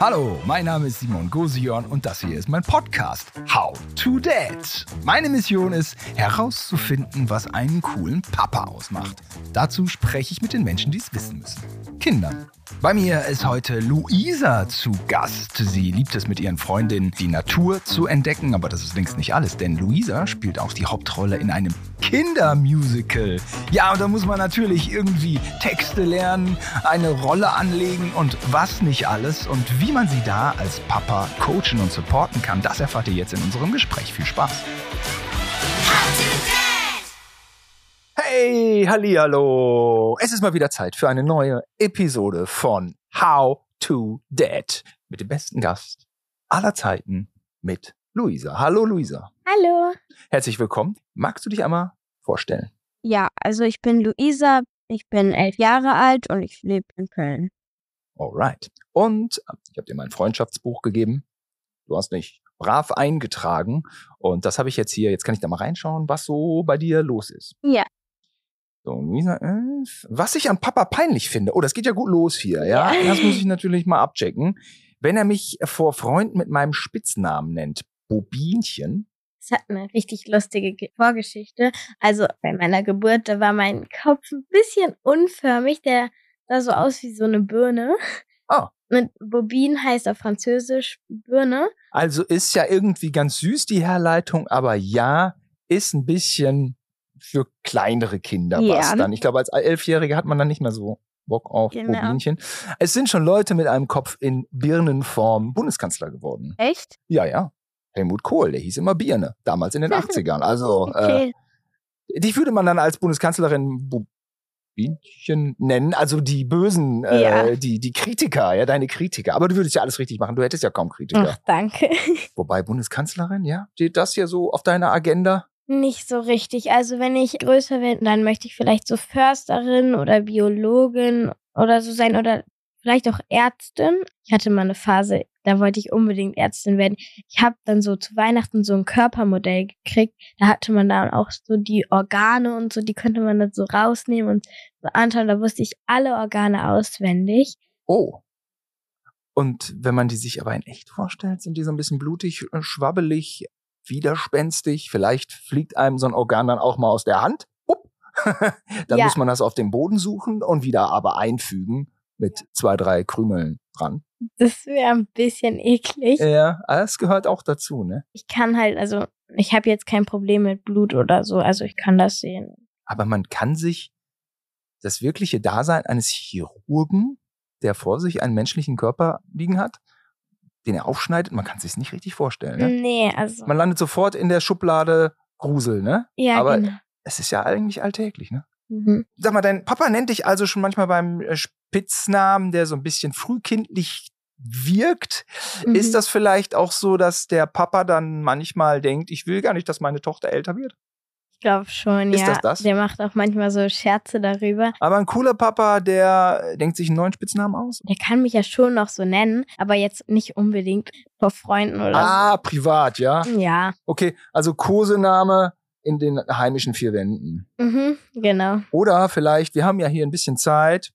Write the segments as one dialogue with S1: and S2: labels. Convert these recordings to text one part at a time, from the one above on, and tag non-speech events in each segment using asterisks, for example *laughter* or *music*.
S1: Hallo, mein Name ist Simon Gosion und das hier ist mein Podcast How to Dad. Meine Mission ist herauszufinden, was einen coolen Papa ausmacht. Dazu spreche ich mit den Menschen, die es wissen müssen. Kindern. Bei mir ist heute Luisa zu Gast. Sie liebt es mit ihren Freundinnen, die Natur zu entdecken, aber das ist längst nicht alles, denn Luisa spielt auch die Hauptrolle in einem Kindermusical. Ja, und da muss man natürlich irgendwie Texte lernen, eine Rolle anlegen und was nicht alles und wie man sie da als Papa coachen und supporten kann, das erfahrt ihr jetzt in unserem Gespräch. Viel Spaß. Hey, hallo. Es ist mal wieder Zeit für eine neue Episode von How to Dad mit dem besten Gast aller Zeiten mit Luisa. Hallo Luisa.
S2: Hallo.
S1: Herzlich willkommen. Magst du dich einmal vorstellen?
S2: Ja, also ich bin Luisa, ich bin elf Jahre alt und ich lebe in Köln.
S1: Alright. Und äh, ich habe dir mein Freundschaftsbuch gegeben. Du hast dich brav eingetragen und das habe ich jetzt hier. Jetzt kann ich da mal reinschauen, was so bei dir los ist.
S2: Ja.
S1: So, Luisa, äh, was ich an Papa peinlich finde. Oh, das geht ja gut los hier, ja.
S2: Ja.
S1: Das muss ich *laughs* natürlich mal abchecken. Wenn er mich vor Freunden mit meinem Spitznamen nennt, Bobinchen.
S2: Es hat eine richtig lustige Ge- Vorgeschichte. Also bei meiner Geburt, da war mein Kopf ein bisschen unförmig. Der sah so aus wie so eine Birne.
S1: Ah.
S2: Und Bobin heißt auf Französisch Birne.
S1: Also ist ja irgendwie ganz süß die Herleitung, aber ja, ist ein bisschen für kleinere Kinder
S2: Ja.
S1: was dann. Ich glaube, als Elfjährige hat man dann nicht mehr so Bock auf
S2: Genau.
S1: Bobinchen. Es sind schon Leute mit einem Kopf in Birnenform Bundeskanzler geworden.
S2: Echt?
S1: Ja, ja. Helmut Kohl, der hieß immer Birne, damals in den *laughs* 80ern. Also,
S2: Okay.
S1: äh, dich würde man dann als Bundeskanzlerin Bobinchen nennen, also die Bösen, äh,
S2: Ja.
S1: die, die Kritiker, ja, deine Kritiker. Aber du würdest ja alles richtig machen, du hättest ja kaum Kritiker.
S2: Ach, danke. *laughs*
S1: Wobei Bundeskanzlerin, ja, steht das hier so auf deiner Agenda?
S2: Nicht so richtig. Also wenn ich größer werde, dann möchte ich vielleicht so Försterin oder Biologin oder so sein oder vielleicht auch Ärztin. Ich hatte mal eine Phase, da wollte ich unbedingt Ärztin werden. Ich habe dann so zu Weihnachten so ein Körpermodell gekriegt. Da hatte man dann auch so die Organe und so, die könnte man dann so rausnehmen und so anschauen. Da wusste ich alle Organe auswendig.
S1: Oh. Und wenn man die sich aber in echt vorstellt, sind die so ein bisschen blutig, äh, schwabbelig, widerspenstig. Vielleicht fliegt einem so ein Organ dann auch mal aus der Hand. *laughs* Dann
S2: Ja.
S1: muss man das auf dem Boden suchen und wieder aber einfügen mit zwei, drei Krümeln dran.
S2: Das wäre ein bisschen eklig.
S1: Ja, das gehört auch dazu, ne?
S2: Ich kann halt, also ich habe jetzt kein Problem mit Blut oder so. Also ich kann das sehen.
S1: Aber man kann sich das wirkliche Dasein eines Chirurgen, der vor sich einen menschlichen Körper liegen hat, den er aufschneidet, man kann sich nicht richtig vorstellen. Ne?
S2: Nee, also.
S1: Man landet sofort in der Schublade Grusel, ne?
S2: ja,
S1: aber-
S2: genau.
S1: Es ist ja eigentlich alltäglich, ne?
S2: Mhm.
S1: Sag mal, dein Papa nennt dich also schon manchmal beim äh, Spitznamen, der so ein bisschen frühkindlich wirkt.
S2: Mhm.
S1: Ist das vielleicht auch so, dass der Papa dann manchmal denkt, ich will gar nicht, dass meine Tochter älter wird?
S2: Ich glaube schon,
S1: Ist
S2: ja.
S1: das das?
S2: Der macht auch manchmal so Scherze darüber.
S1: Aber ein cooler Papa, der denkt sich einen neuen Spitznamen aus?
S2: Der kann mich ja schon noch so nennen, aber jetzt nicht unbedingt vor Freunden oder
S1: Ah, privat, ja.
S2: so. Ja,
S1: Okay, also Kosename in den heimischen vier Wänden.
S2: mhm, genau.
S1: Oder vielleicht, wir haben ja hier ein bisschen Zeit,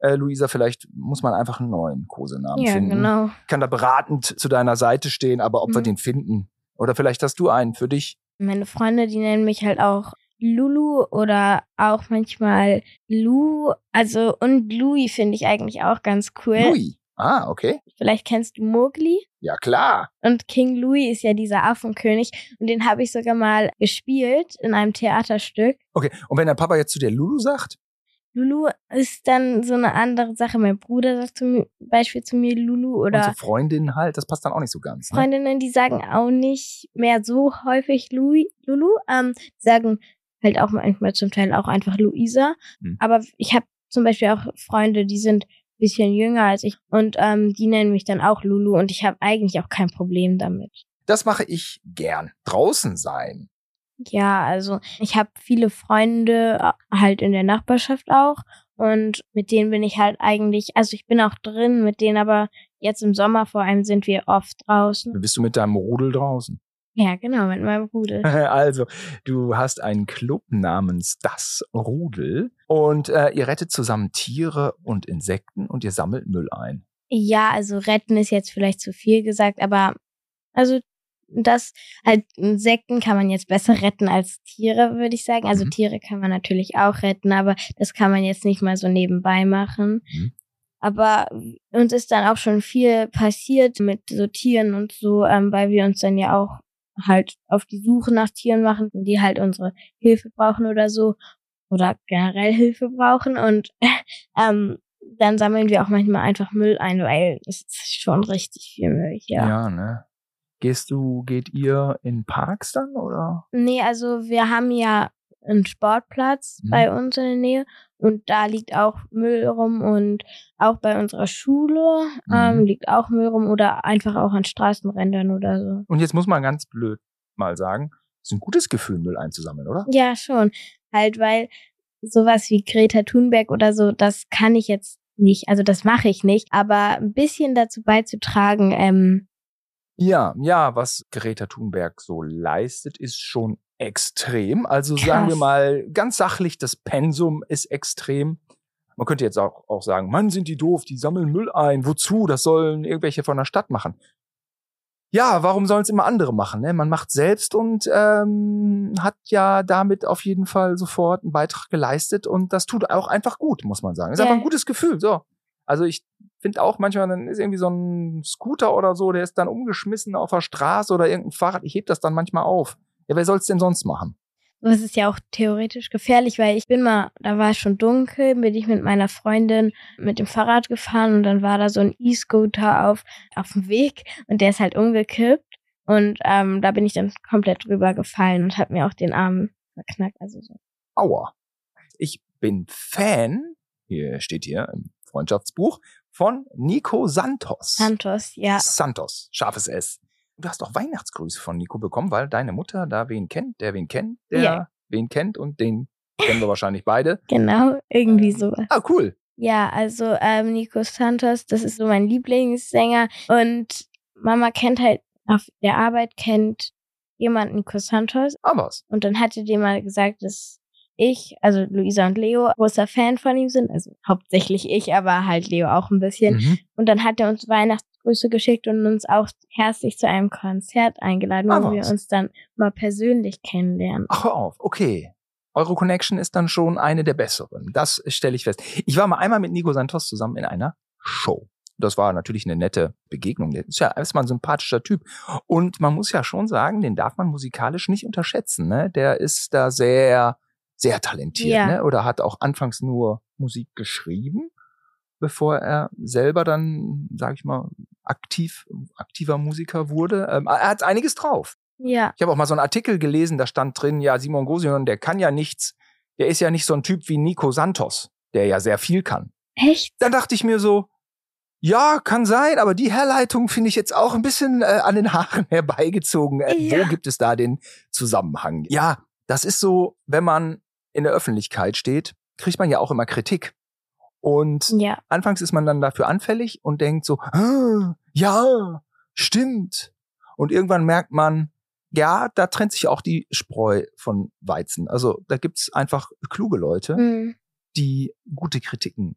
S1: äh, Luisa, vielleicht muss man einfach einen neuen Kosenamen
S2: Ja,
S1: finden.
S2: genau.
S1: kann da beratend zu deiner Seite stehen, aber ob wir
S2: Mhm.
S1: den finden. Oder vielleicht hast du einen für dich.
S2: Meine Freunde, die nennen mich halt auch Lulu oder auch manchmal Lu. Also, und Louis finde ich eigentlich auch ganz cool.
S1: Louis. Ah, okay.
S2: Vielleicht kennst du Mowgli.
S1: Ja, klar.
S2: Und King Louis ist ja dieser Affenkönig. Und den habe ich sogar mal gespielt in einem Theaterstück.
S1: Okay. Und wenn dein Papa jetzt zu dir Lulu sagt,
S2: Lulu ist dann so eine andere Sache. Mein Bruder sagt zum Beispiel zu mir Lulu oder
S1: so Freundin halt, das passt dann auch nicht so ganz. Ne?
S2: Freundinnen, die sagen auch nicht mehr so häufig Louis, Lulu, ähm, die sagen halt auch manchmal zum Teil auch einfach Luisa.
S1: Hm.
S2: Aber ich habe zum Beispiel auch Freunde, die sind ein bisschen jünger als ich und ähm, die nennen mich dann auch Lulu und ich habe eigentlich auch kein Problem damit.
S1: Das mache ich gern. Draußen sein.
S2: Ja, also ich habe viele Freunde halt in der Nachbarschaft auch und mit denen bin ich halt eigentlich, also ich bin auch drin mit denen, aber jetzt im Sommer vor allem sind wir oft draußen.
S1: Bist du mit deinem Rudel draußen?
S2: Ja, genau, mit meinem Rudel. *laughs*
S1: Also, du hast einen Club namens Das Rudel und äh, ihr rettet zusammen Tiere und Insekten und ihr sammelt Müll ein.
S2: Ja, also retten ist jetzt vielleicht zu viel gesagt, aber also das halt Insekten kann man jetzt besser retten als Tiere, würde ich sagen. Also mhm. Tiere kann man natürlich auch retten, aber das kann man jetzt nicht mal so nebenbei machen. Mhm. Aber uns ist dann auch schon viel passiert mit so Tieren und so, ähm, weil wir uns dann ja auch halt auf die Suche nach Tieren machen, die halt unsere Hilfe brauchen oder so oder generell Hilfe brauchen und *laughs* ähm, dann sammeln wir auch manchmal einfach Müll ein, weil es ist schon richtig viel Müll hier.
S1: Ja, ne? Gehst du, geht ihr in Parks dann oder?
S2: Nee, also wir haben ja einen Sportplatz mhm. bei uns in der Nähe und da liegt auch Müll rum und auch bei unserer Schule ähm, mhm. liegt auch Müll rum oder einfach auch an Straßenrändern oder so.
S1: Und jetzt muss man ganz blöd mal sagen, es ist ein gutes Gefühl, Müll einzusammeln, oder?
S2: Ja, schon. Halt, weil sowas wie Greta Thunberg oder so, das kann ich jetzt nicht, also das mache ich nicht, aber ein bisschen dazu beizutragen, ähm,
S1: ja, ja, was Greta Thunberg so leistet, ist schon extrem. Also Krass. sagen wir mal ganz sachlich, das Pensum ist extrem. Man könnte jetzt auch, auch sagen, Mann, sind die doof, die sammeln Müll ein. Wozu? Das sollen irgendwelche von der Stadt machen. Ja, warum sollen es immer andere machen? Ne? Man macht selbst und ähm, hat ja damit auf jeden Fall sofort einen Beitrag geleistet und das tut auch einfach gut, muss man sagen. Ist yeah. einfach ein gutes Gefühl. So, also ich finde auch manchmal, dann ist irgendwie so ein Scooter oder so, der ist dann umgeschmissen auf der Straße oder irgendein Fahrrad. Ich heb das dann manchmal auf. Ja, wer soll's denn sonst machen?
S2: Das ist ja auch theoretisch gefährlich, weil ich bin mal, da war es schon dunkel, bin ich mit meiner Freundin mit dem Fahrrad gefahren und dann war da so ein E-Scooter auf, auf dem Weg und der ist halt umgekippt und ähm, da bin ich dann komplett drüber gefallen und habe mir auch den Arm verknackt. Also so.
S1: Aua. Ich bin Fan, hier steht hier im Freundschaftsbuch von Nico Santos.
S2: Santos, ja.
S1: Santos, scharfes S. Du hast auch Weihnachtsgrüße von Nico bekommen, weil deine Mutter da wen kennt, der wen kennt, der ja. wen kennt und den kennen wir wahrscheinlich beide.
S2: Genau, irgendwie so.
S1: Ah, cool.
S2: Ja, also ähm, Nico Santos, das ist so mein Lieblingssänger und Mama kennt halt auf der Arbeit kennt jemand Nico Santos.
S1: Ah, was?
S2: Und dann hatte die mal gesagt, dass ich, also Luisa und Leo, großer Fan von ihm sind. Also hauptsächlich ich, aber halt Leo auch ein bisschen. Mhm. Und dann hat er uns Weihnachtsgrüße geschickt und uns auch herzlich zu einem Konzert eingeladen, ah, wo wir uns dann mal persönlich kennenlernen.
S1: Ach, hör auf, okay. Eure Connection ist dann schon eine der besseren. Das stelle ich fest. Ich war mal einmal mit Nico Santos zusammen in einer Show. Das war natürlich eine nette Begegnung. Der ist ja erstmal ein sympathischer Typ. Und man muss ja schon sagen, den darf man musikalisch nicht unterschätzen. Ne? Der ist da sehr sehr talentiert, ja. ne? Oder hat auch anfangs nur Musik geschrieben, bevor er selber dann, sag ich mal, aktiv, aktiver Musiker wurde. Ähm, er hat einiges drauf.
S2: Ja.
S1: Ich habe auch mal so einen Artikel gelesen, da stand drin, ja, Simon Gosion, der kann ja nichts, der ist ja nicht so ein Typ wie Nico Santos, der ja sehr viel kann.
S2: Echt?
S1: Dann dachte ich mir so, ja, kann sein, aber die Herleitung finde ich jetzt auch ein bisschen äh, an den Haaren *laughs* herbeigezogen. Äh, ja. Wo gibt es da den Zusammenhang? Ja, das ist so, wenn man in der Öffentlichkeit steht, kriegt man ja auch immer Kritik. Und ja. anfangs ist man dann dafür anfällig und denkt so, ah, ja, stimmt. Und irgendwann merkt man, ja, da trennt sich auch die Spreu von Weizen. Also da gibt's einfach kluge Leute, mhm. die gute Kritiken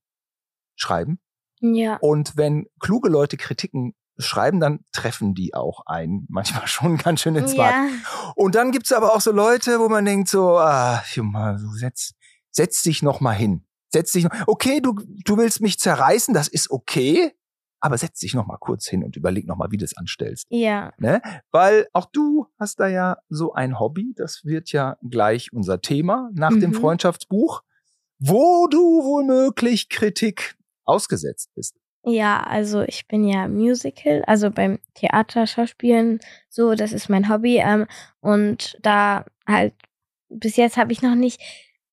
S1: schreiben.
S2: Ja.
S1: Und wenn kluge Leute Kritiken schreiben, dann treffen die auch ein, manchmal *laughs* schon ganz schön ins Bad. Ja. Und dann gibt's aber auch so Leute, wo man denkt so, ah, Junge, so setz, setz dich noch mal hin. Setz dich, noch, okay, du, du willst mich zerreißen, das ist okay, aber setz dich noch mal kurz hin und überleg noch mal, wie du das anstellst.
S2: Ja.
S1: Ne? Weil auch du hast da ja so ein Hobby, das wird ja gleich unser Thema nach mhm. dem Freundschaftsbuch, wo du womöglich Kritik ausgesetzt bist.
S2: Ja, also ich bin ja Musical, also beim Theater, Schauspielen, so, das ist mein Hobby. Ähm, und da halt, bis jetzt habe ich noch nicht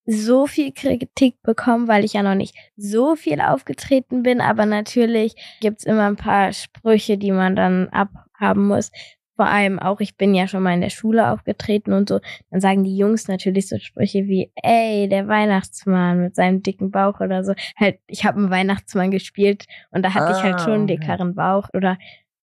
S2: so viel Kritik bekommen, weil ich ja noch nicht so viel aufgetreten bin. Aber natürlich gibt's immer ein paar Sprüche, die man dann abhaben muss vor allem auch, ich bin ja schon mal in der Schule aufgetreten und so, dann sagen die Jungs natürlich so Sprüche wie, ey, der Weihnachtsmann mit seinem dicken Bauch oder so. Halt, ich habe einen Weihnachtsmann gespielt und da hatte ah, ich halt schon einen ah, dickeren Bauch oder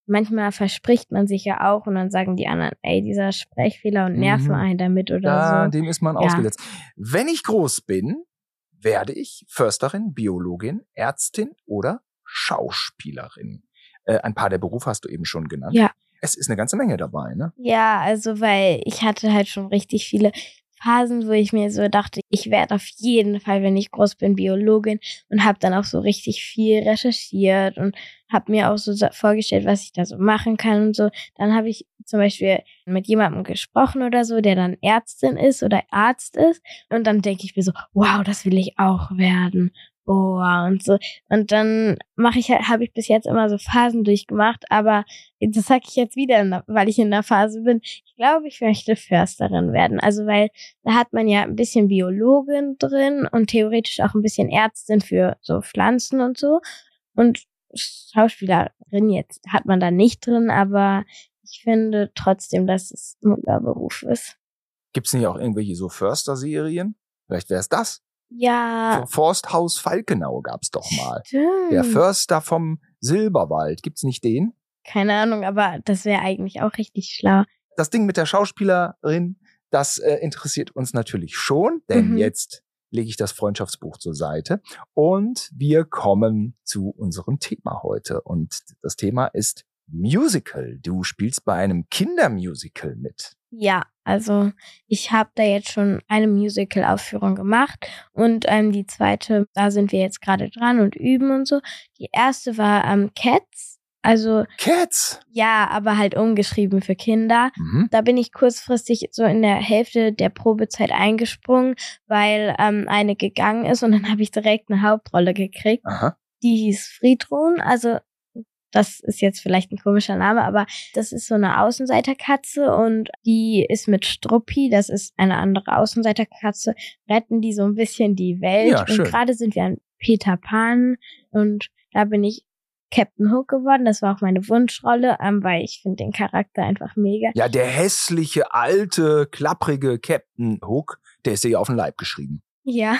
S2: manchmal verspricht man sich ja auch und dann sagen die anderen, ey, dieser Sprechfehler und nerven mhm. einen damit oder
S1: ja,
S2: so.
S1: dem ist man ja. ausgesetzt. Wenn ich groß bin, werde ich Försterin, Biologin, Ärztin oder Schauspielerin. Äh, ein paar der Berufe hast du eben schon genannt.
S2: Ja.
S1: Es ist eine ganze Menge dabei, ne?
S2: Ja, also weil ich hatte halt schon richtig viele Phasen, wo ich mir so dachte, ich werde auf jeden Fall, wenn ich groß bin, Biologin und habe dann auch so richtig viel recherchiert und habe mir auch so vorgestellt, was ich da so machen kann und so. Dann habe ich zum Beispiel mit jemandem gesprochen oder so, der dann Ärztin ist oder Arzt ist und dann denke ich mir so, wow, das will ich auch werden oh und so. Und dann mache ich halt, habe ich bis jetzt immer so Phasen durchgemacht, aber das sage ich jetzt wieder, weil ich in der Phase bin. Ich glaube, ich möchte Försterin werden. Also weil da hat man ja ein bisschen Biologin drin und theoretisch auch ein bisschen Ärztin für so Pflanzen und so. Und Schauspielerin jetzt hat man da nicht drin, aber ich finde trotzdem, dass es ein Beruf ist.
S1: Gibt es nicht auch irgendwelche so Förster-Serien? Vielleicht wäre es das.
S2: Ja.
S1: Forsthaus Falkenau gab's doch mal.
S2: Stimmt.
S1: Der Förster vom Silberwald. Gibt's nicht den?
S2: Keine Ahnung, aber das wäre eigentlich auch richtig schlau.
S1: Das Ding mit der Schauspielerin, das äh, interessiert uns natürlich schon, denn
S2: Mhm.
S1: jetzt lege ich das Freundschaftsbuch zur Seite und wir kommen zu unserem Thema heute. Und das Thema ist Musical. Du spielst bei einem Kindermusical mit.
S2: Ja, also ich habe da jetzt schon eine Musical-Aufführung gemacht und ähm, die zweite, da sind wir jetzt gerade dran und üben und so. Die erste war ähm, Cats, also
S1: Cats!
S2: ja, aber halt umgeschrieben für Kinder.
S1: Mhm.
S2: Da bin ich kurzfristig so in der Hälfte der Probezeit eingesprungen, weil ähm, eine gegangen ist und dann habe ich direkt eine Hauptrolle gekriegt.
S1: Aha.
S2: Die hieß Friedrun, also das ist jetzt vielleicht ein komischer Name, aber das ist so eine Außenseiterkatze und die ist mit Struppi, das ist eine andere Außenseiterkatze, retten die so ein bisschen die Welt.
S1: Ja,
S2: und gerade sind wir an Peter Pan und da bin ich Captain Hook geworden. Das war auch meine Wunschrolle, ähm, weil ich finde den Charakter einfach mega.
S1: Ja, der hässliche, alte, klapprige Captain Hook, der ist dir ja auf den Leib geschrieben. *laughs*
S2: Ja,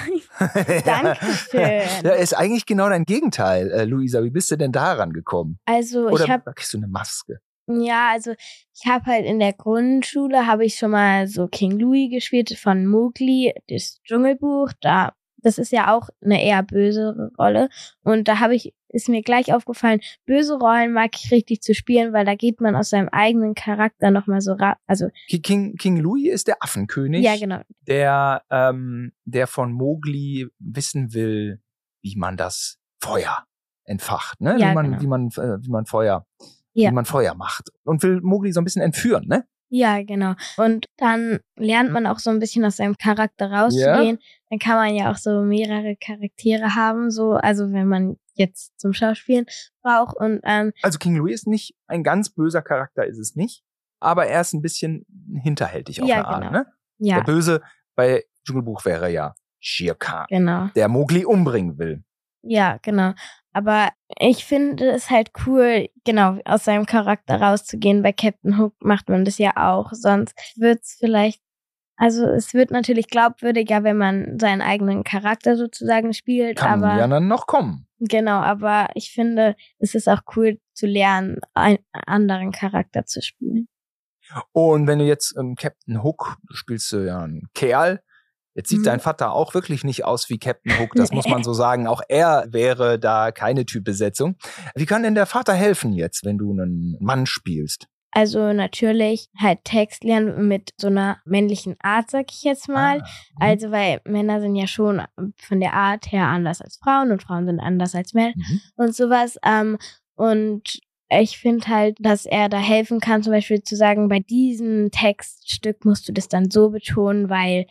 S2: Dankeschön.
S1: Der ist eigentlich genau dein Gegenteil, äh, Luisa. Wie bist du denn daran gekommen?
S2: also
S1: Oder
S2: ich habe
S1: kriegst du eine Maske?
S2: Ja, also ich habe halt in der Grundschule habe ich schon mal so King Louis gespielt von Mowgli, das Dschungelbuch. Da, das ist ja auch eine eher böse Rolle. Und da habe ich, ist mir gleich aufgefallen, böse Rollen mag ich richtig zu spielen, weil da geht man aus seinem eigenen Charakter nochmal so ra Also,
S1: Ki- King, King Louis ist der Affenkönig,
S2: ja, genau.
S1: der, ähm, der von Mowgli wissen will, wie man das Feuer entfacht, ne?
S2: Ja,
S1: wie man,
S2: genau.
S1: wie man, äh, wie man Feuer,
S2: Ja.
S1: wie man Feuer macht. Und will Mowgli so ein bisschen entführen, ne?
S2: Ja, genau. Und dann lernt man auch so ein bisschen aus seinem Charakter rauszugehen. Dann kann man ja auch so mehrere Charaktere haben, so, also wenn man jetzt zum Schauspielen braucht. Und ähm,
S1: Also King Louis ist nicht ein ganz böser Charakter, ist es nicht. Aber er ist ein bisschen hinterhältig auf
S2: Ja,
S1: eine Art,
S2: genau.
S1: ne? Der
S2: ja,
S1: Böse bei Dschungelbuch wäre ja Shere Khan,
S2: genau.
S1: der Mowgli umbringen will.
S2: Ja, genau. Aber ich finde es halt cool, genau, aus seinem Charakter rauszugehen. Bei Captain Hook macht man das ja auch. Sonst wird's vielleicht, also es wird natürlich glaubwürdiger, wenn man seinen eigenen Charakter sozusagen spielt.
S1: Kann
S2: aber
S1: ja dann noch kommen.
S2: genau, aber ich finde, es ist auch cool zu lernen, einen anderen Charakter zu spielen.
S1: Und wenn du jetzt ähm, Captain Hook, spielst du ja einen Kerl, jetzt sieht
S2: Mhm.
S1: dein Vater auch wirklich nicht aus wie Captain Hook, das muss man *laughs* so sagen. Auch er wäre da keine Typbesetzung. Wie kann denn der Vater helfen jetzt, wenn du einen Mann spielst?
S2: Also natürlich halt Text lernen mit so einer männlichen Art, sag ich jetzt mal.
S1: Ah, mhm.
S2: Also, weil Männer sind ja schon von der Art her anders als Frauen und Frauen sind anders als Männer
S1: Mhm.
S2: und sowas. Ähm, und ich finde halt, dass er da helfen kann, zum Beispiel zu sagen, bei diesem Textstück musst du das dann so betonen, weil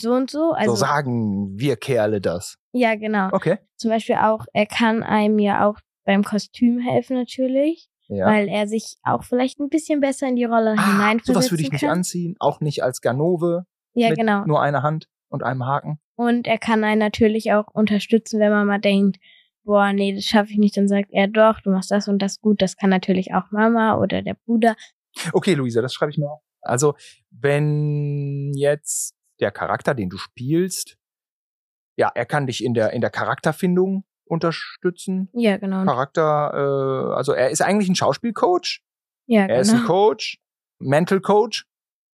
S2: so und so. Also,
S1: so sagen wir Kerle das.
S2: ja, genau.
S1: Okay.
S2: Zum Beispiel auch, er kann einem ja auch beim Kostüm helfen natürlich,
S1: Ja.
S2: weil er sich auch vielleicht ein bisschen besser in die Rolle
S1: ah,
S2: hineinversetzen
S1: sowas würde ich nicht
S2: kann.
S1: anziehen, auch nicht als Ganove
S2: Ja,
S1: mit
S2: genau.
S1: nur einer Hand und einem Haken.
S2: Und er kann einen natürlich auch unterstützen, wenn man mal denkt, boah, nee, das schaffe ich nicht, dann sagt er doch, du machst das und das gut. Das kann natürlich auch Mama oder der Bruder.
S1: Okay, Luisa, das schreibe ich mir auf. Also, wenn jetzt der Charakter, den du spielst, ja, er kann dich in der, in der Charakterfindung unterstützen.
S2: Ja, genau.
S1: Charakter, äh, also er ist eigentlich ein Schauspielcoach.
S2: Ja,
S1: Er ist ein
S2: genau.
S1: Coach, Mental Coach,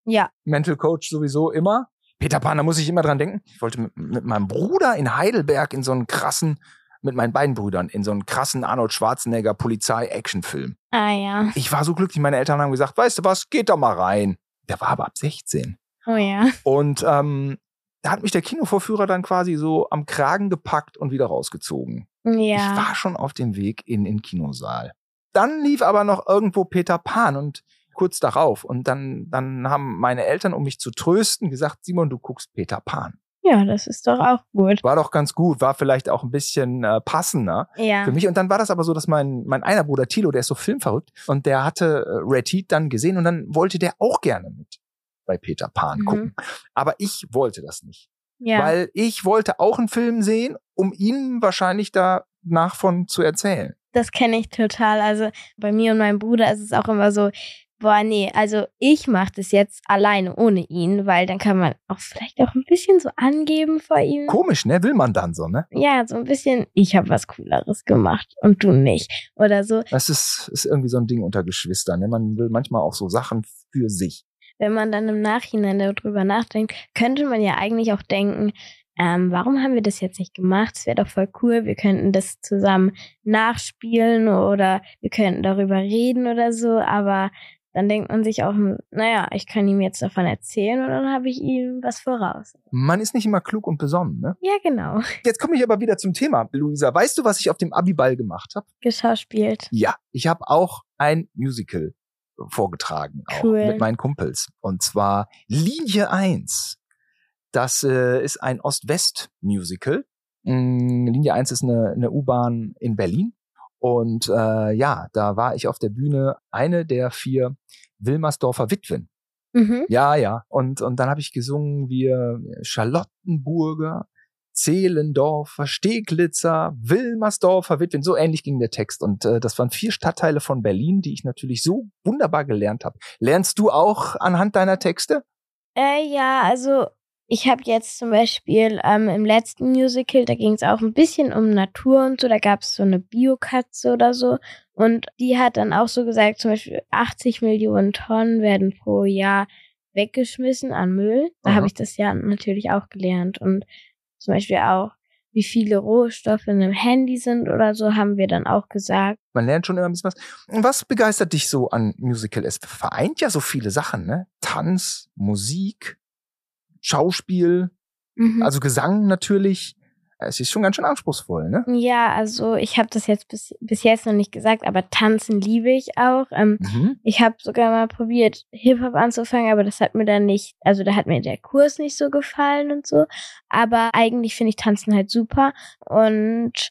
S2: Ja,
S1: Mental Coach sowieso immer. Peter Pan, da muss ich immer dran denken. Ich wollte mit, mit meinem Bruder in Heidelberg in so einen krassen mit meinen beiden Brüdern in so einen krassen Arnold Schwarzenegger Polizei-Action-Film.
S2: Ah ja.
S1: Ich war so glücklich, meine Eltern haben gesagt, weißt du was, geht doch mal rein. Der war aber ab 16.
S2: Oh ja.
S1: Und ähm, da hat mich der Kinovorführer dann quasi so am Kragen gepackt und wieder rausgezogen. Ich
S2: Ja.
S1: war schon auf dem Weg in den Kinosaal. Dann lief aber noch irgendwo Peter Pan und kurz darauf. Und dann, dann haben meine Eltern, um mich zu trösten, gesagt, Simon, du guckst Peter Pan.
S2: Ja, das ist doch auch gut.
S1: War doch ganz gut, war vielleicht auch ein bisschen äh, passender
S2: Ja.
S1: für mich. Und dann war das aber so, dass mein, mein einer Bruder Tilo, der ist so filmverrückt, und der hatte äh, Red Heat dann gesehen und dann wollte der auch gerne mit bei Peter Pan
S2: Mhm.
S1: gucken. Aber ich wollte das nicht.
S2: Ja.
S1: Weil ich wollte auch einen Film sehen, um ihm wahrscheinlich danach von zu erzählen.
S2: Das kenne ich total. Also bei mir und meinem Bruder ist es auch immer so, boah, nee, also ich mache das jetzt alleine ohne ihn, weil dann kann man auch vielleicht auch ein bisschen so angeben vor ihm.
S1: Komisch, ne? Will man dann so, ne?
S2: Ja, so ein bisschen, ich habe was Cooleres gemacht und du nicht. Oder so,
S1: Das ist, ist irgendwie so ein Ding unter Geschwistern. Ne? Man will manchmal auch so Sachen für sich.
S2: Wenn man dann im Nachhinein darüber nachdenkt, könnte man ja eigentlich auch denken, ähm, warum haben wir das jetzt nicht gemacht? Es wäre doch voll cool, wir könnten das zusammen nachspielen oder wir könnten darüber reden oder so, aber dann denkt man sich auch, naja, ich kann ihm jetzt davon erzählen und dann habe ich ihm was voraus.
S1: Man ist nicht immer klug und besonnen, ne?
S2: Ja, genau.
S1: Jetzt komme ich aber wieder zum Thema, Luisa. Weißt du, was ich auf dem Abiball gemacht habe?
S2: Geschauspielt.
S1: Ja, ich habe auch ein Musical vorgetragen, auch
S2: Cool.
S1: mit meinen Kumpels. Und zwar Linie 1. Das äh, ist ein Ost-West-Musical. Mm, Linie 1 ist eine, eine U-Bahn in Berlin. Und äh, ja, da war ich auf der Bühne eine der vier Wilmersdorfer Witwen.
S2: Mhm.
S1: Ja, ja. Und, und dann habe ich gesungen, wir Charlottenburger, Zehlendorfer, Steglitzer, Wilmersdorfer Witwen. So ähnlich ging der Text. Und äh, das waren vier Stadtteile von Berlin, die ich natürlich so wunderbar gelernt habe. Lernst du auch anhand deiner Texte?
S2: Äh, ja, also ich habe jetzt zum Beispiel ähm, im letzten Musical, da ging es auch ein bisschen um Natur und so, da gab es so eine Biokatze oder so. Und die hat dann auch so gesagt, zum Beispiel 80 Millionen Tonnen werden pro Jahr weggeschmissen an Müll. Da habe ich das ja natürlich auch gelernt. Und zum Beispiel auch, wie viele Rohstoffe in einem Handy sind oder so, haben wir dann auch gesagt.
S1: Man lernt schon immer ein bisschen was. Und Was begeistert dich so an Musical? Es vereint ja so viele Sachen, ne? Tanz, Musik, Schauspiel,
S2: Mhm.
S1: also Gesang natürlich. Es ist schon ganz schön anspruchsvoll, ne?
S2: ja, also ich habe das jetzt bis, bis jetzt noch nicht gesagt, aber tanzen liebe ich auch. Ähm,
S1: Mhm.
S2: Ich habe sogar mal probiert, Hip-Hop anzufangen, aber das hat mir dann nicht, also da hat mir der Kurs nicht so gefallen und so. Aber eigentlich finde ich Tanzen halt super und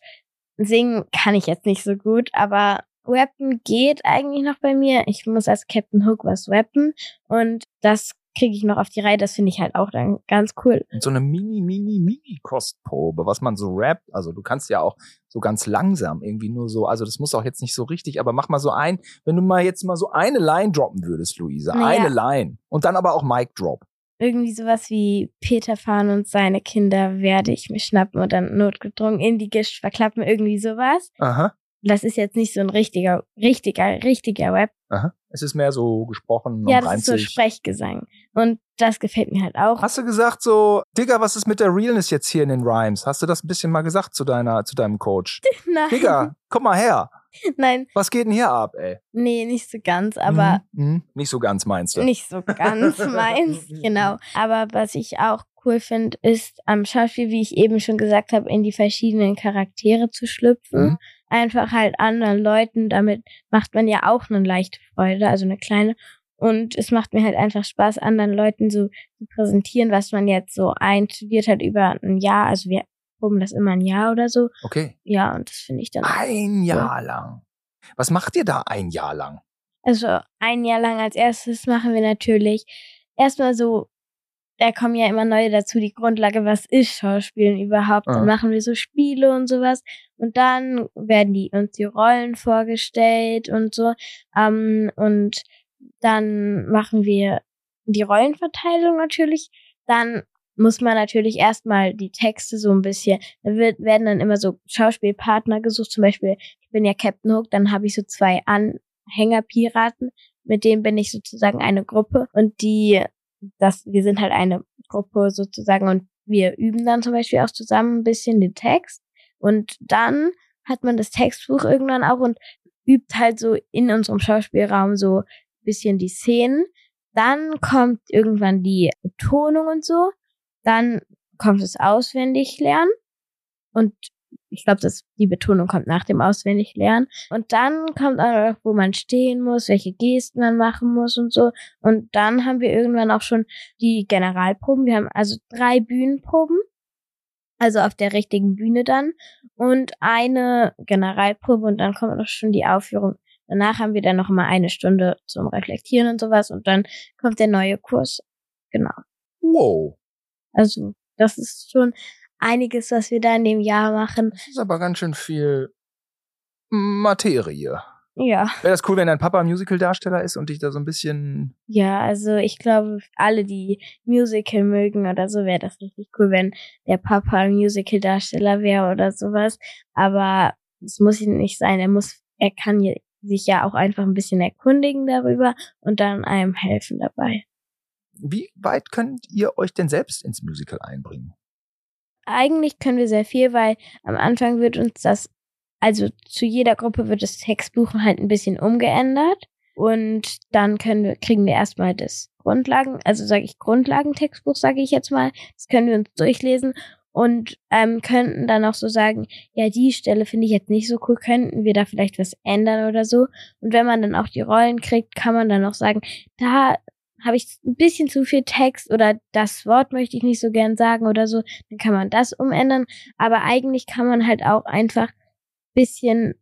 S2: singen kann ich jetzt nicht so gut, aber Rappen geht eigentlich noch bei mir. Ich muss als Captain Hook was rappen und das kriege ich noch auf die Reihe. Das finde ich halt auch dann ganz cool.
S1: Und so eine mini, mini, mini Kostprobe, was man so rappt. Also du kannst ja auch so ganz langsam irgendwie nur so, also das muss auch jetzt nicht so richtig, aber mach mal so ein, wenn du mal jetzt mal so eine Line droppen würdest, Luisa,
S2: Naja.
S1: eine Line. Und dann aber auch Mic Drop.
S2: Irgendwie sowas wie Peter Pan und seine Kinder werde ich mir schnappen und dann notgedrungen in die Gischt verklappen. Irgendwie sowas.
S1: Aha,
S2: das ist jetzt nicht so ein richtiger, richtiger, richtiger Rap.
S1: aha. Es ist mehr so gesprochen
S2: Ja,
S1: und
S2: das ist so. Sprechgesang. Und das gefällt mir halt auch.
S1: Hast du gesagt so, Digga, was ist mit der Realness jetzt hier in den Rhymes? Hast du das ein bisschen mal gesagt zu deiner, zu deinem Coach? *laughs*
S2: Nein,
S1: Digga, komm mal her. *laughs*
S2: nein,
S1: Was geht denn hier ab, ey?
S2: nee, nicht so ganz, aber
S1: Mhm, mhm. nicht so ganz meinst du.
S2: nicht so ganz *laughs* meins. Genau. Aber was ich auch cool finde, ist am Schauspiel, wie ich eben schon gesagt habe, in die verschiedenen Charaktere zu schlüpfen.
S1: Mhm.
S2: Einfach halt anderen Leuten, damit macht man ja auch eine leichte Freude, also eine kleine. Und es macht mir halt einfach Spaß, anderen Leuten so zu präsentieren, was man jetzt so einstudiert hat über ein Jahr. Also wir proben das immer ein Jahr oder so.
S1: Okay.
S2: Ja, und das finde ich dann.
S1: Ein Jahr lang. Was macht ihr da ein Jahr lang?
S2: Also ein Jahr lang als erstes machen wir natürlich erstmal so, da kommen ja immer neue dazu, die Grundlage, was ist Schauspielen überhaupt?
S1: Ah.
S2: Dann machen wir so Spiele und sowas. Und dann werden die uns die Rollen vorgestellt und so. Ähm, und dann machen wir die Rollenverteilung natürlich. Dann muss man natürlich erstmal die Texte so ein bisschen, da wird, werden dann immer so Schauspielpartner gesucht, zum Beispiel, ich bin ja Captain Hook, dann habe ich so zwei Anhängerpiraten, mit denen bin ich sozusagen eine Gruppe und die, das, wir sind halt eine Gruppe sozusagen und wir üben dann zum Beispiel auch zusammen ein bisschen den Text Und dann hat man das Textbuch irgendwann auch und übt halt so in unserem Schauspielraum so ein bisschen die Szenen. Dann kommt irgendwann die Betonung und so. Dann kommt das Auswendiglernen. Und ich glaube, dass die Betonung kommt nach dem Auswendiglernen. Und dann kommt auch noch, wo man stehen muss, welche Gesten man machen muss und so. Und dann haben wir irgendwann auch schon die Generalproben. Wir haben also drei Bühnenproben. Also auf der richtigen Bühne dann. Und eine Generalprobe und dann kommt auch schon die Aufführung. Danach haben wir dann noch mal eine Stunde zum Reflektieren und sowas. Und dann kommt der neue Kurs. Genau.
S1: Wow.
S2: Also, das ist schon einiges, was wir da in dem Jahr machen.
S1: Das ist aber ganz schön viel Materie.
S2: Ja.
S1: Wäre das cool, wenn dein Papa Musical-Darsteller ist und dich da so ein bisschen.
S2: Ja, also ich glaube, alle, die Musical mögen oder so, wäre das richtig cool, wenn der Papa Musical-Darsteller wäre oder sowas. Aber es muss nicht sein. Er muss, er kann sich ja auch einfach ein bisschen erkundigen darüber und dann einem helfen dabei.
S1: Wie weit könnt ihr euch denn selbst ins Musical einbringen?
S2: Eigentlich können wir sehr viel, weil am Anfang wird uns das, also zu jeder Gruppe wird das Textbuch halt ein bisschen umgeändert. Und dann können wir, kriegen wir erstmal das Grundlagen, also sage ich Grundlagentextbuch, sage ich jetzt mal. Das können wir uns durchlesen und ähm, könnten dann auch so sagen, ja, die Stelle finde ich jetzt nicht so cool, könnten wir da vielleicht was ändern oder so. Und wenn man dann auch die Rollen kriegt, kann man dann auch sagen, da habe ich ein bisschen zu viel Text oder das Wort möchte ich nicht so gern sagen oder so, dann kann man das umändern. Aber eigentlich kann man halt auch einfach bisschen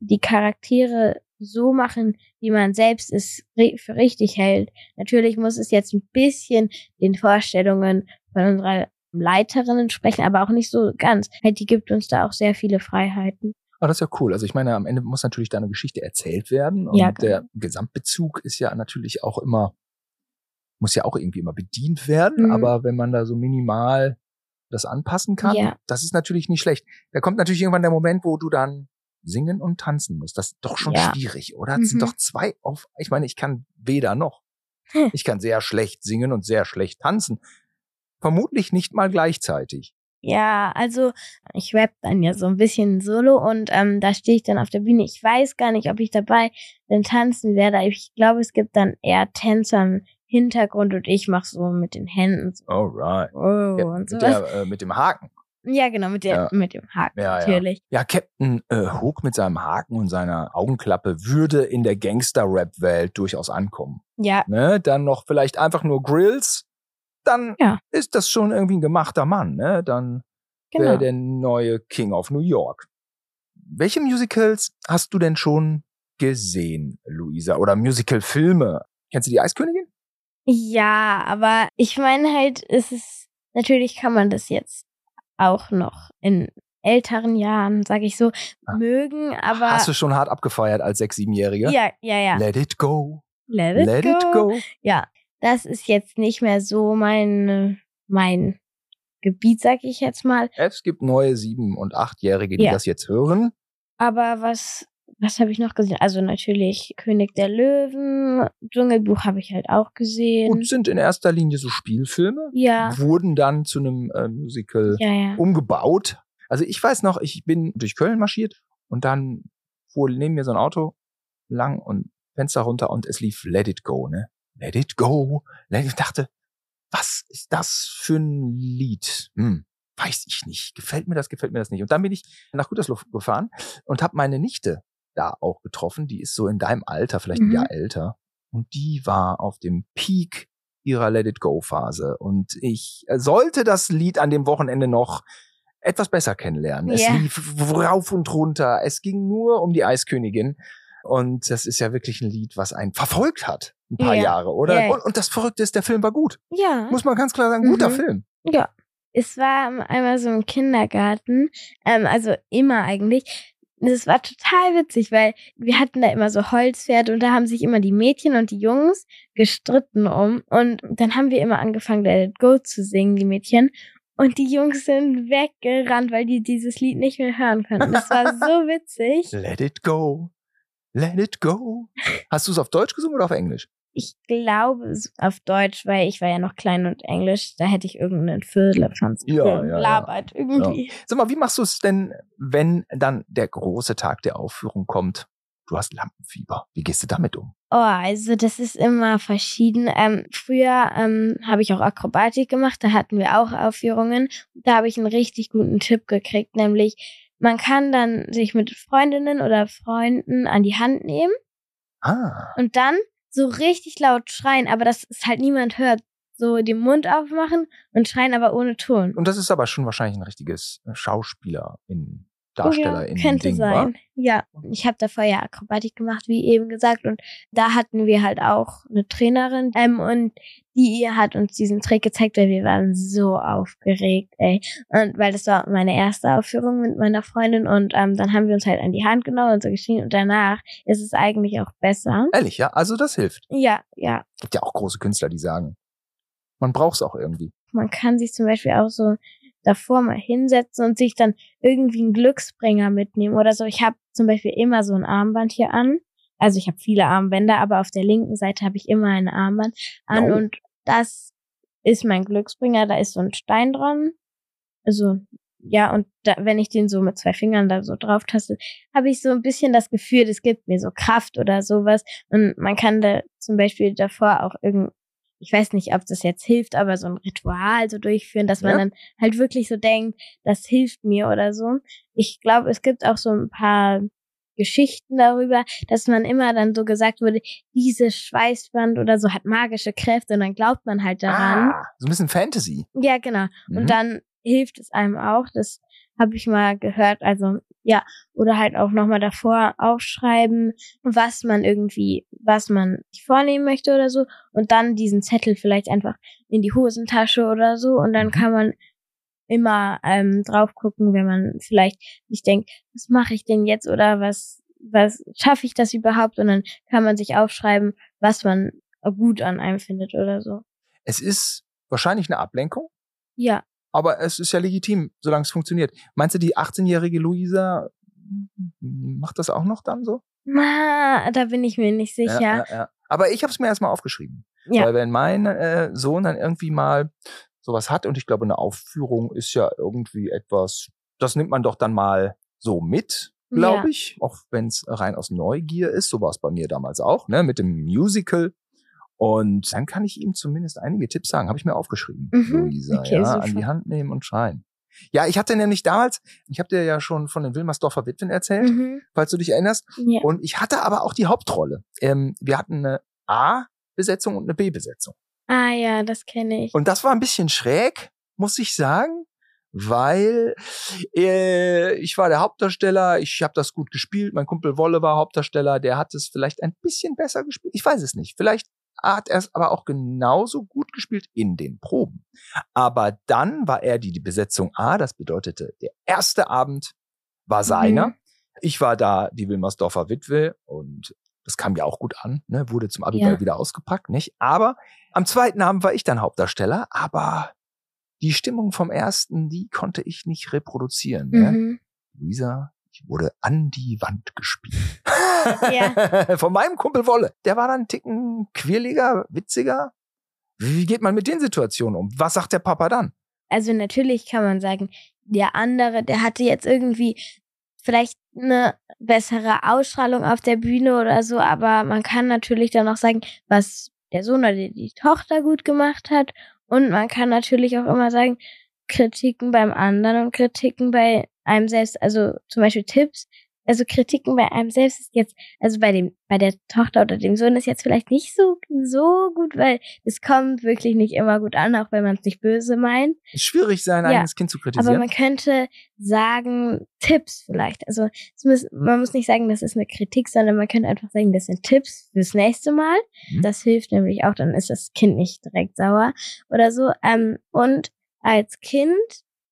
S2: die Charaktere so machen, wie man selbst es für richtig hält. Natürlich muss es jetzt ein bisschen den Vorstellungen von unserer Leiterin entsprechen, aber auch nicht so ganz. Halt, die gibt uns da auch sehr viele Freiheiten.
S1: Ah, das ist ja cool. Also ich meine, am Ende muss natürlich deine Geschichte erzählt werden und
S2: Ja,
S1: der Gesamtbezug ist ja natürlich auch immer muss ja auch irgendwie immer bedient werden,
S2: Mhm.
S1: aber wenn man da so minimal das anpassen kann,
S2: Ja.
S1: das ist natürlich nicht schlecht. Da kommt natürlich irgendwann der Moment, wo du dann singen und tanzen musst. Das ist doch schon
S2: Ja.
S1: schwierig, oder? Das sind
S2: Mhm.
S1: doch zwei auf, ich meine, ich kann weder noch.
S2: Hm. *laughs*
S1: Ich kann sehr schlecht singen und sehr schlecht tanzen. Vermutlich nicht mal gleichzeitig.
S2: Ja, also ich rap dann ja so ein bisschen solo und ähm, da stehe ich dann auf der Bühne. Ich weiß gar nicht, ob ich dabei dann tanzen werde. Ich glaube, es gibt dann eher Tänzer Hintergrund und ich mache so mit den Händen so
S1: Alright.
S2: oh
S1: Ja,
S2: und
S1: mit,
S2: sowas.
S1: der, äh, mit dem Haken.
S2: Ja, genau, mit, der,
S1: Ja.
S2: mit dem Haken
S1: Ja, ja.
S2: natürlich.
S1: Ja, Captain äh, Hook mit seinem Haken und seiner Augenklappe würde in der Gangster-Rap-Welt durchaus ankommen.
S2: Ja,
S1: Ne? Dann noch vielleicht einfach nur Grills, dann
S2: Ja.
S1: ist das schon irgendwie ein gemachter Mann. Ne? Dann
S2: genau.
S1: wäre der neue King of New York. Welche Musicals hast du denn schon gesehen, Luisa? Oder Musical-Filme? Kennst du die Eiskönigin?
S2: Ja, aber ich meine halt, es ist, natürlich kann man das jetzt auch noch in älteren Jahren, sage ich so,
S1: Ah.
S2: mögen, aber
S1: Hast du schon hart abgefeiert als Sechs-, Siebenjähriger?
S2: ja, ja, ja.
S1: Let it go.
S2: Let it,
S1: Let
S2: go.
S1: it go.
S2: Ja, das ist jetzt nicht mehr so mein, mein Gebiet, sag ich jetzt mal.
S1: Es gibt neue Sieben- und Achtjährige, die
S2: Ja.
S1: das jetzt hören.
S2: Aber was, was habe ich noch gesehen? Also natürlich König der Löwen, Dschungelbuch habe ich halt auch gesehen.
S1: Und sind in erster Linie so Spielfilme,
S2: ja,
S1: wurden dann zu einem äh, Musical
S2: ja, ja.
S1: umgebaut. Also ich weiß noch, ich bin durch Köln marschiert und dann fuhr neben mir so ein Auto lang und Fenster runter und es lief Let It Go, ne? Let It Go. Let ich dachte, was ist das für ein Lied? Hm, weiß ich nicht. Gefällt mir das, gefällt mir das nicht. Und dann bin ich nach Gütersloh gefahren und habe meine Nichte da auch getroffen. Die ist so in deinem Alter, vielleicht ein
S2: Mhm.
S1: Jahr älter. Und die war auf dem Peak ihrer Let It Go Phase. Und ich äh, sollte das Lied an dem Wochenende noch etwas besser kennenlernen. Es
S2: Ja.
S1: lief rauf und runter. Es ging nur um die Eiskönigin. Und das ist ja wirklich ein Lied, was einen verfolgt hat. Ein paar
S2: Ja.
S1: Jahre, oder?
S2: Ja.
S1: Und, und das Verrückte ist, der Film war gut.
S2: Ja.
S1: Muss man ganz klar sagen, guter
S2: Mhm.
S1: Film.
S2: Ja. Es war einmal so im Kindergarten, ähm, also immer eigentlich. Das war total witzig, weil wir hatten da immer so Holzpferde und da haben sich immer die Mädchen und die Jungs gestritten um. Und dann haben wir immer angefangen, Let It Go zu singen, die Mädchen. Und die Jungs sind weggerannt, weil die dieses Lied nicht mehr hören konnten. Das war so *laughs* witzig.
S1: Let it go. Let it go. Hast du es auf Deutsch gesungen oder auf Englisch?
S2: Ich glaube auf Deutsch, weil ich war ja noch klein und Englisch, da hätte ich irgendeinen Firlefanz
S1: Ja, ja,
S2: labert irgendwie.
S1: Sag mal, wie machst du es denn, wenn dann der große Tag der Aufführung kommt? Du hast Lampenfieber. Wie gehst du damit um?
S2: Oh, also das ist immer verschieden. Ähm, früher ähm, habe ich auch Akrobatik gemacht, da hatten wir auch Aufführungen. Da habe ich einen richtig guten Tipp gekriegt, nämlich man kann dann sich mit Freundinnen oder Freunden an die Hand nehmen
S1: Ah,
S2: und dann so richtig laut schreien, aber dass es halt niemand hört. So den Mund aufmachen und schreien, aber ohne Ton.
S1: und das ist aber schon wahrscheinlich ein richtiges Schauspieler in Darsteller in
S2: ja, könnte
S1: Ding,
S2: sein.
S1: wa?
S2: Ja, ich habe davor ja Akrobatik gemacht, wie eben gesagt, und da hatten wir halt auch eine Trainerin ähm, und die hat uns diesen Trick gezeigt, weil wir waren so aufgeregt, ey. Und weil das war meine erste Aufführung mit meiner Freundin und ähm, dann haben wir uns halt an die Hand genommen und so geschrien und danach ist es eigentlich auch besser.
S1: Ehrlich, ja? Also das hilft.
S2: Ja, ja.
S1: Gibt ja auch große Künstler, die sagen, man braucht es auch irgendwie.
S2: Man kann sich zum Beispiel auch so davor mal hinsetzen und sich dann irgendwie einen Glücksbringer mitnehmen oder so. Ich habe zum Beispiel immer so ein Armband hier an. Also ich habe viele Armbänder, aber auf der linken Seite habe ich immer ein Armband an
S1: Oh.
S2: und das ist mein Glücksbringer. Da ist so ein Stein dran. Also ja, und da, wenn ich den so mit zwei Fingern da so drauf taste, habe ich so ein bisschen das Gefühl, das gibt mir so Kraft oder sowas. Und man kann da zum Beispiel davor auch irgend, ich weiß nicht, ob das jetzt hilft, aber so ein Ritual so durchführen, dass man
S1: Ja.
S2: dann halt wirklich so denkt, das hilft mir oder so. Ich glaube, es gibt auch so ein paar Geschichten darüber, dass man immer dann so gesagt wurde, dieses Schweißband oder so hat magische Kräfte und dann glaubt man halt daran.
S1: Ah, so ein bisschen Fantasy.
S2: Ja, genau.
S1: Mhm.
S2: Und dann hilft es einem auch. Das habe ich mal gehört. Also ja, oder halt auch nochmal davor aufschreiben, was man irgendwie, was man sich vornehmen möchte oder so. Und dann diesen Zettel vielleicht einfach in die Hosentasche oder so. Und dann
S1: Mhm.
S2: kann man immer ähm, drauf gucken, wenn man vielleicht sich denkt, was mache ich denn jetzt oder was, was schaffe ich das überhaupt? Und dann kann man sich aufschreiben, was man gut an einem findet oder so.
S1: es ist wahrscheinlich eine Ablenkung,
S2: Ja.
S1: aber es ist ja legitim, solange es funktioniert. Meinst du, die 18-jährige Luisa macht das auch noch dann so?
S2: Ma, da bin ich mir nicht sicher.
S1: Ja, ja, ja. Aber ich habe es mir erstmal aufgeschrieben.
S2: Ja.
S1: Weil wenn mein äh, Sohn dann irgendwie mal sowas hat, und ich glaube, eine Aufführung ist ja irgendwie etwas, das nimmt man doch dann mal so mit, glaube
S2: Ja.
S1: ich. Auch wenn es rein aus Neugier ist. So war es bei mir damals auch, ne, mit dem Musical. Und dann kann ich ihm zumindest einige Tipps sagen. Habe ich mir aufgeschrieben,
S2: Mhm.
S1: Luisa.
S2: Okay,
S1: ja,
S2: super.
S1: an die Hand nehmen und schreien. Ja, ich hatte nämlich damals, ich habe dir ja schon von den Wilmersdorfer Witwen erzählt,
S2: Mhm.
S1: falls du dich erinnerst.
S2: Ja.
S1: Und ich hatte aber auch die Hauptrolle. Ähm, wir hatten eine A-Besetzung und eine B-Besetzung.
S2: Ah ja, das kenne ich.
S1: Und das war ein bisschen schräg, muss ich sagen, weil äh, ich war der Hauptdarsteller, ich habe das gut gespielt, mein Kumpel Wolle war Hauptdarsteller, der hat es vielleicht ein bisschen besser gespielt, ich weiß es nicht. Vielleicht hat er es aber auch genauso gut gespielt in den Proben. Aber dann war er die, die Besetzung A, das bedeutete, der erste Abend war seiner.
S2: Mhm.
S1: Ich war da die Wilmersdorfer Witwe und das kam ja auch gut an, ne? wurde zum Abiball
S2: Ja.
S1: wieder ausgepackt, nicht? Aber am zweiten Abend war ich dann Hauptdarsteller, aber die Stimmung vom ersten, die konnte ich nicht reproduzieren. Ne?
S2: Mhm.
S1: Luisa, ich wurde an die Wand gespielt. *laughs*
S2: Ja. *laughs*
S1: Von meinem Kumpel Wolle. Der war dann einen Ticken quirliger, witziger. Wie geht man mit den Situationen um? Was sagt der Papa dann?
S2: Also natürlich kann man sagen, der andere, der hatte jetzt irgendwie vielleicht eine bessere Ausstrahlung auf der Bühne oder so, aber man kann natürlich dann auch sagen, was der Sohn oder die, Tochter gut gemacht hat. Und man kann natürlich auch immer sagen, Kritiken beim anderen und Kritiken bei einem selbst, also zum Beispiel Tipps. Also Kritiken bei einem selbst ist jetzt, also bei dem, bei der Tochter oder dem Sohn ist jetzt vielleicht nicht so, so gut, weil es kommt wirklich nicht immer gut an, auch wenn man es nicht böse meint.
S1: Ist schwierig, sein
S2: Ja,
S1: eigenes Kind zu
S2: Aber
S1: kritisieren.
S2: man könnte sagen, Tipps vielleicht. Also muss, man muss nicht sagen, das ist eine Kritik, sondern man könnte einfach sagen, das sind Tipps fürs nächste Mal.
S1: Mhm.
S2: Das hilft nämlich auch, dann ist das Kind nicht direkt sauer oder so. Ähm, und als Kind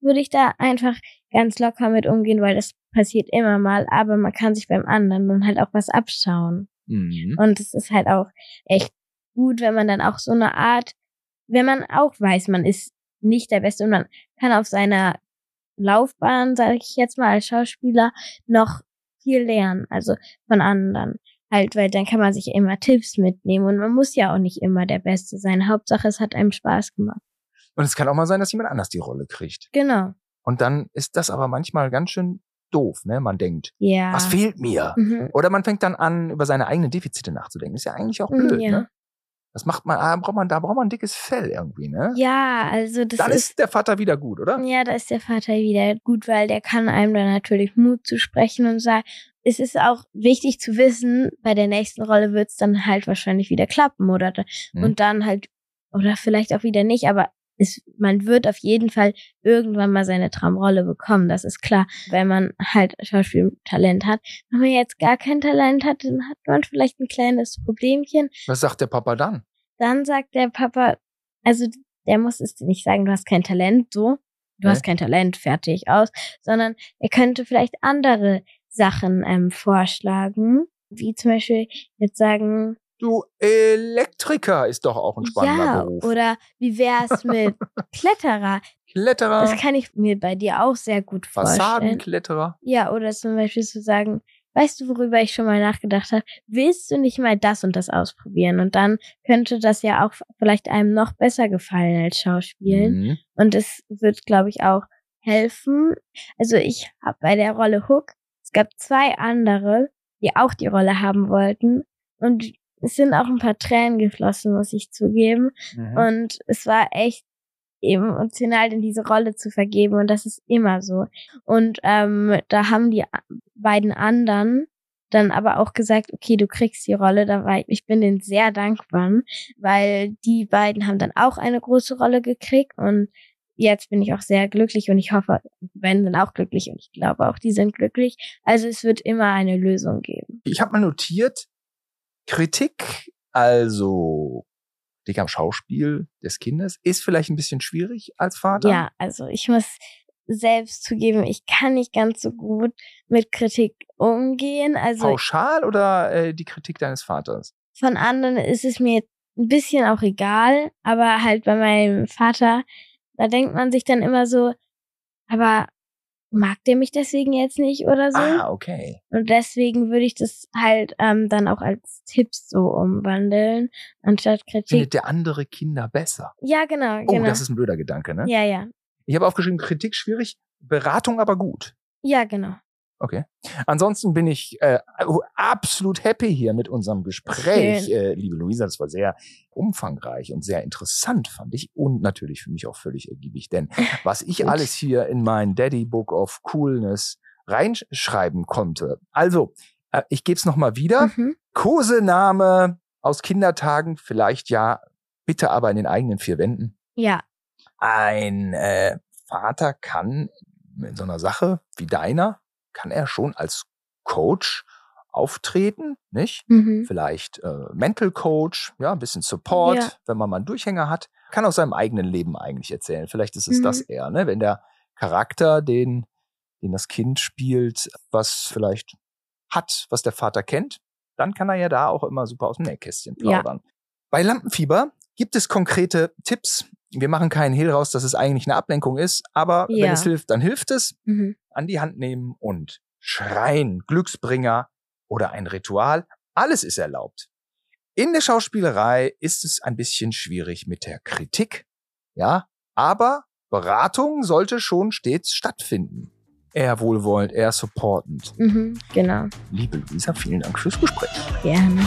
S2: würde ich da einfach ganz locker mit umgehen, weil das passiert immer mal, aber man kann sich beim anderen dann halt auch was abschauen.
S1: Mhm.
S2: Und es ist halt auch echt gut, wenn man dann auch so eine Art, wenn man auch weiß, man ist nicht der Beste und man kann auf seiner Laufbahn, sage ich jetzt mal als Schauspieler, noch viel lernen, also von anderen. Halt, weil dann kann man sich immer Tipps mitnehmen und man muss ja auch nicht immer der Beste sein. Hauptsache, es hat einem Spaß gemacht.
S1: Und es kann auch mal sein, dass jemand anders die Rolle kriegt.
S2: Genau.
S1: Und dann ist das aber manchmal ganz schön doof, ne? Man denkt,
S2: Ja.
S1: was fehlt mir?
S2: Mhm.
S1: Oder man fängt dann an, über seine eigenen Defizite nachzudenken. Ist ja eigentlich auch blöd,
S2: Ja.
S1: ne? Das macht man, ah, braucht man, da braucht man ein dickes Fell irgendwie, ne?
S2: Ja, also das
S1: dann
S2: ist
S1: ist der Vater wieder gut, oder?
S2: Ja, da ist der Vater wieder gut, weil der kann einem dann natürlich Mut zu sprechen und sagen, es ist auch wichtig zu wissen, bei der nächsten Rolle wird es dann halt wahrscheinlich wieder klappen oder da-
S1: Mhm.
S2: und dann halt oder vielleicht auch wieder nicht, aber es, man wird auf jeden Fall irgendwann mal seine Traumrolle bekommen, das ist klar. Wenn man halt Schauspieltalent hat. Wenn man jetzt gar kein Talent hat, dann hat man vielleicht ein kleines Problemchen.
S1: Was sagt der Papa dann?
S2: Dann sagt der Papa, also der muss es nicht sagen, du hast kein Talent, so. Du
S1: Nee.
S2: hast kein Talent, fertig aus, sondern er könnte vielleicht andere Sachen ähm, vorschlagen, wie zum Beispiel jetzt sagen,
S1: Du, Elektriker ist doch auch ein spannender
S2: ja,
S1: Beruf.
S2: oder wie wär's mit *laughs* Kletterer?
S1: Kletterer,
S2: Das kann ich mir bei dir auch sehr gut vorstellen.
S1: Fassadenkletterer.
S2: Ja, oder zum Beispiel zu sagen, weißt du, worüber ich schon mal nachgedacht habe? Willst du nicht mal das und das ausprobieren? Und dann könnte das ja auch vielleicht einem noch besser gefallen als Schauspielen.
S1: Mhm.
S2: Und es wird, glaube ich, auch helfen. Also ich habe bei der Rolle Hook, es gab zwei andere, die auch die Rolle haben wollten. Und es sind auch ein paar Tränen geflossen, muss ich zugeben.
S1: Mhm.
S2: Und es war echt emotional in diese Rolle zu vergeben und das ist immer so. Und ähm, da haben die beiden anderen dann aber auch gesagt, okay, du kriegst die Rolle, da war ich, ich bin denen sehr dankbar, weil die beiden haben dann auch eine große Rolle gekriegt und jetzt bin ich auch sehr glücklich und ich hoffe, beiden sind auch glücklich und ich glaube auch, die sind glücklich. Also es wird immer eine Lösung geben.
S1: Ich habe mal notiert, Kritik, also Kritik am Schauspiel des Kindes, ist vielleicht ein bisschen schwierig als Vater.
S2: Ja, also ich muss selbst zugeben, ich kann nicht ganz so gut mit Kritik umgehen. Also
S1: Pauschal oder äh, die Kritik deines Vaters?
S2: von anderen ist es mir ein bisschen auch egal, aber halt bei meinem Vater, da denkt man sich dann immer so, aber mag der mich deswegen jetzt nicht oder so?
S1: Ah, okay.
S2: Und deswegen würde ich das halt ähm, dann auch als Tipps so umwandeln, anstatt Kritik.
S1: Findet der andere Kinder besser?
S2: Ja, genau,
S1: Oh,
S2: genau.
S1: das ist ein blöder Gedanke, ne?
S2: ja, ja.
S1: Ich habe aufgeschrieben, Kritik schwierig, Beratung aber gut.
S2: Ja, genau.
S1: Okay. Ansonsten bin ich äh, absolut happy hier mit unserem Gespräch, äh, liebe Luisa. Das war sehr umfangreich und sehr interessant, fand ich. Und natürlich für mich auch völlig ergiebig. Denn *laughs* was ich
S2: Gut.
S1: alles hier in mein Daddy Book of Coolness reinschreiben konnte. Also, äh, ich gebe es nochmal wieder.
S2: Mhm.
S1: Kosename aus Kindertagen, vielleicht ja, bitte aber in den eigenen vier Wänden.
S2: Ja,
S1: Ein äh, Vater kann in so einer Sache wie deiner, kann er schon als Coach auftreten, nicht?
S2: mhm.
S1: Vielleicht äh, Mental Coach, ja, ein bisschen Support,
S2: Ja.
S1: wenn man mal einen Durchhänger hat. Kann aus seinem eigenen Leben eigentlich erzählen. Vielleicht ist es
S2: Mhm.
S1: das eher, ne? Wenn der Charakter, den, den das Kind spielt, was vielleicht hat, was der Vater kennt, dann kann er ja da auch immer super aus dem Nähkästchen
S2: Ja.
S1: plaudern. Bei Lampenfieber gibt es konkrete Tipps. Wir machen keinen Hehl raus, dass es eigentlich eine Ablenkung ist, aber wenn
S2: Ja.
S1: es hilft, dann hilft es.
S2: Mhm.
S1: An die Hand nehmen und schreien, Glücksbringer oder ein Ritual. Alles ist erlaubt. In der Schauspielerei ist es ein bisschen schwierig mit der Kritik, ja, aber Beratung sollte schon stets stattfinden. Eher wohlwollend, eher supportend.
S2: Mhm. Genau.
S1: Liebe Luisa, vielen Dank fürs Gespräch.
S2: Gerne.